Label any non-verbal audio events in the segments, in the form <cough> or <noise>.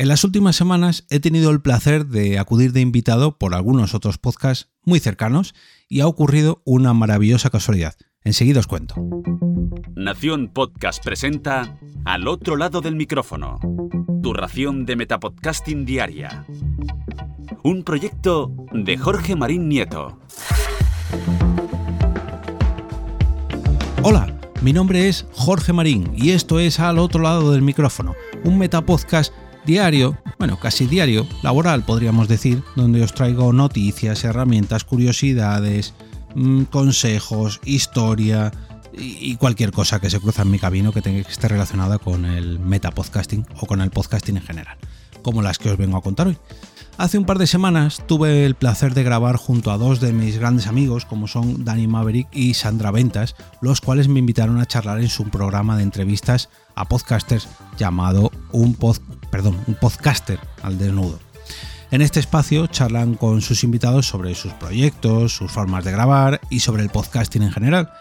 En las últimas semanas he tenido el placer de acudir de invitado por algunos otros podcasts muy cercanos y ha ocurrido una maravillosa casualidad. Enseguida os cuento. Nación Podcast presenta Al otro lado del micrófono, tu ración de Metapodcasting Diaria. Un proyecto de Jorge Marín Nieto. Hola, mi nombre es Jorge Marín y esto es Al otro lado del micrófono, un metapodcast diario, bueno, casi diario, laboral podríamos decir, donde os traigo noticias, herramientas, curiosidades, mm, consejos, historia y cualquier cosa que se cruza en mi camino que tenga que estar relacionada con el metapodcasting o con el podcasting en general, como las que os vengo a contar hoy. Hace un par de semanas tuve el placer de grabar junto a dos de mis grandes amigos, como son Danny Maverick y Sandra Ventas, los cuales me invitaron a charlar en su programa de entrevistas a podcasters llamado Un, perdón, un Podcaster al desnudo. En este espacio charlan con sus invitados sobre sus proyectos, sus formas de grabar y sobre el podcasting en general.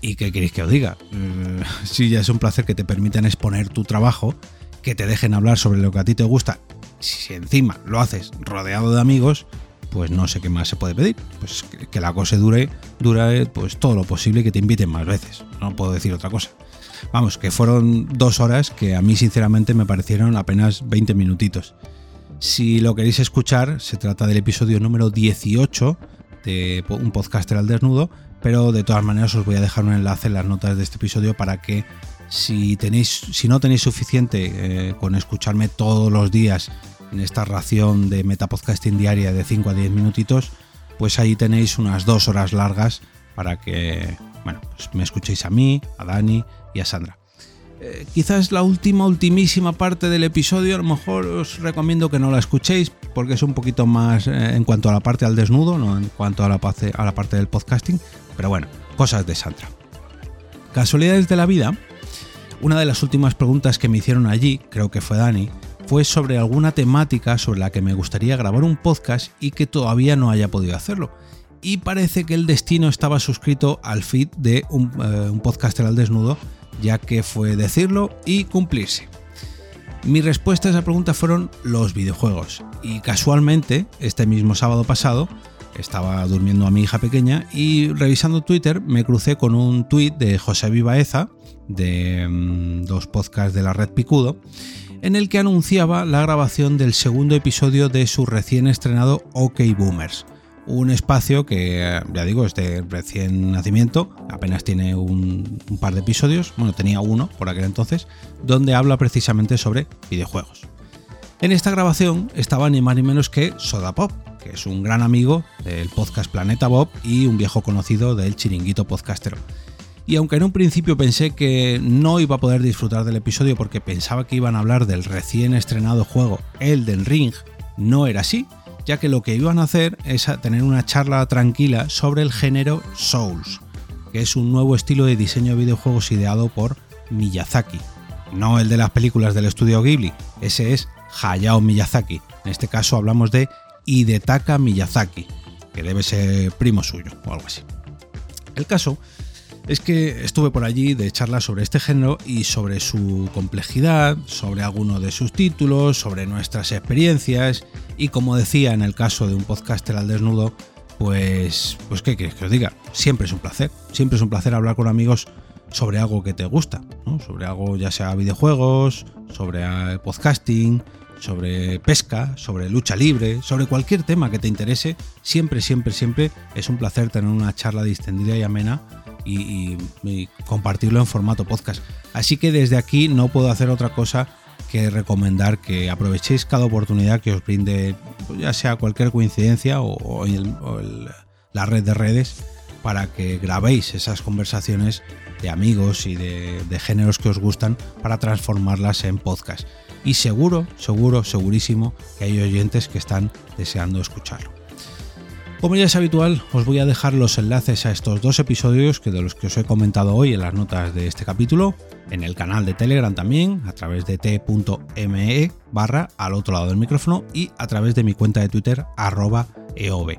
¿Y qué queréis que os diga? <laughs> Mm, si ya es un placer que te permitan exponer tu trabajo, que te dejen hablar sobre lo que a ti te gusta si encima lo haces rodeado de amigos, pues no sé qué más se puede pedir. Pues que, la cosa dure, dure pues todo lo posible que te inviten más veces. No puedo decir otra cosa. Vamos, que fueron dos horas que a mí sinceramente me parecieron apenas 20 minutitos. Si lo queréis escuchar, se trata del episodio número 18 de un podcaster al desnudo, pero de todas maneras os voy a dejar un enlace en las notas de este episodio para que si, tenéis, si no tenéis suficiente eh, con escucharme todos los días en esta ración de metapodcasting diaria de 5 a 10 minutitos, pues ahí tenéis unas dos horas largas para que bueno, pues me escuchéis a mí, a Dani y a Sandra. Eh, quizás la última, ultimísima parte del episodio, a lo mejor os recomiendo que no la escuchéis porque es un poquito más eh, en cuanto a la parte al desnudo, no en cuanto a la, a la parte del podcasting, pero bueno, cosas de Sandra. Casualidades de la vida, una de las últimas preguntas que me hicieron allí, creo que fue Dani, fue sobre alguna temática sobre la que me gustaría grabar un podcast y que todavía no haya podido hacerlo. Y parece que el destino estaba suscrito al feed de un, eh, podcaster al desnudo, ya que fue decirlo y cumplirse. Mi respuesta a esa pregunta fueron los videojuegos. Y casualmente, este mismo sábado pasado, estaba durmiendo a mi hija pequeña y revisando Twitter me crucé con un tuit de José Vivaeza, de mm, dos podcasts de la red Picudo, en el que anunciaba la grabación del segundo episodio de su recién estrenado OK Boomers. Un espacio que, ya digo, es de recién nacimiento, apenas tiene un, un par de episodios, bueno, tenía uno por aquel entonces, donde habla precisamente sobre videojuegos. En esta grabación estaba ni más ni menos que Soda Pop, que es un gran amigo del podcast Planeta Bob y un viejo conocido del chiringuito podcastero. Y aunque en un principio pensé que no iba a poder disfrutar del episodio porque pensaba que iban a hablar del recién estrenado juego Elden Ring, no era así, ya que lo que iban a hacer es tener una charla tranquila sobre el género Souls, que es un nuevo estilo de diseño de videojuegos ideado por Miyazaki. No el de las películas del estudio Ghibli, ese es Hayao Miyazaki. En este caso hablamos de Hidetaka Miyazaki, que debe ser primo suyo o algo así. El caso es que estuve por allí de charlas sobre este género y sobre su complejidad, sobre algunos de sus títulos, sobre nuestras experiencias y como decía en el caso de un podcaster al desnudo, pues, pues qué quieres que os diga, siempre es un placer, siempre es un placer hablar con amigos sobre algo que te gusta, sobre algo ya sea videojuegos, sobre podcasting, sobre pesca, sobre lucha libre, sobre cualquier tema que te interese, siempre, siempre, siempre es un placer tener una charla distendida y amena y, compartirlo en formato podcast. Así que desde aquí no puedo hacer otra cosa que recomendar que aprovechéis cada oportunidad que os brinde, ya sea cualquier coincidencia o, la red de redes, para que grabéis esas conversaciones de amigos y de, de géneros que os gustan para transformarlas en podcast y seguro, seguro, segurísimo que hay oyentes que están deseando escucharlo. Como ya es habitual, os voy a dejar los enlaces a estos dos episodios que de los que os he comentado hoy en las notas de este capítulo, en el canal de Telegram también, a través de t.me barra al otro lado del micrófono y a través de mi cuenta de Twitter arroba eov.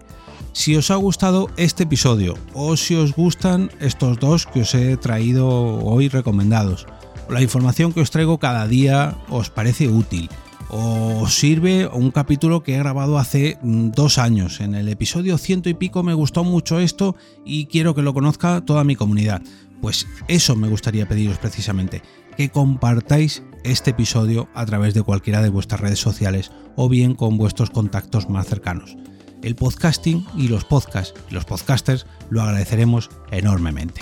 Si os ha gustado este episodio o si os gustan estos dos que os he traído hoy recomendados, la información que os traigo cada día os parece útil o sirve un capítulo que he grabado hace mm, dos años. En el episodio ciento y pico me gustó mucho esto y quiero que lo conozca toda mi comunidad. Pues eso me gustaría pediros precisamente, que compartáis este episodio a través de cualquiera de vuestras redes sociales o bien con vuestros contactos más cercanos. El podcasting y los podcasts y los podcasters lo agradeceremos enormemente.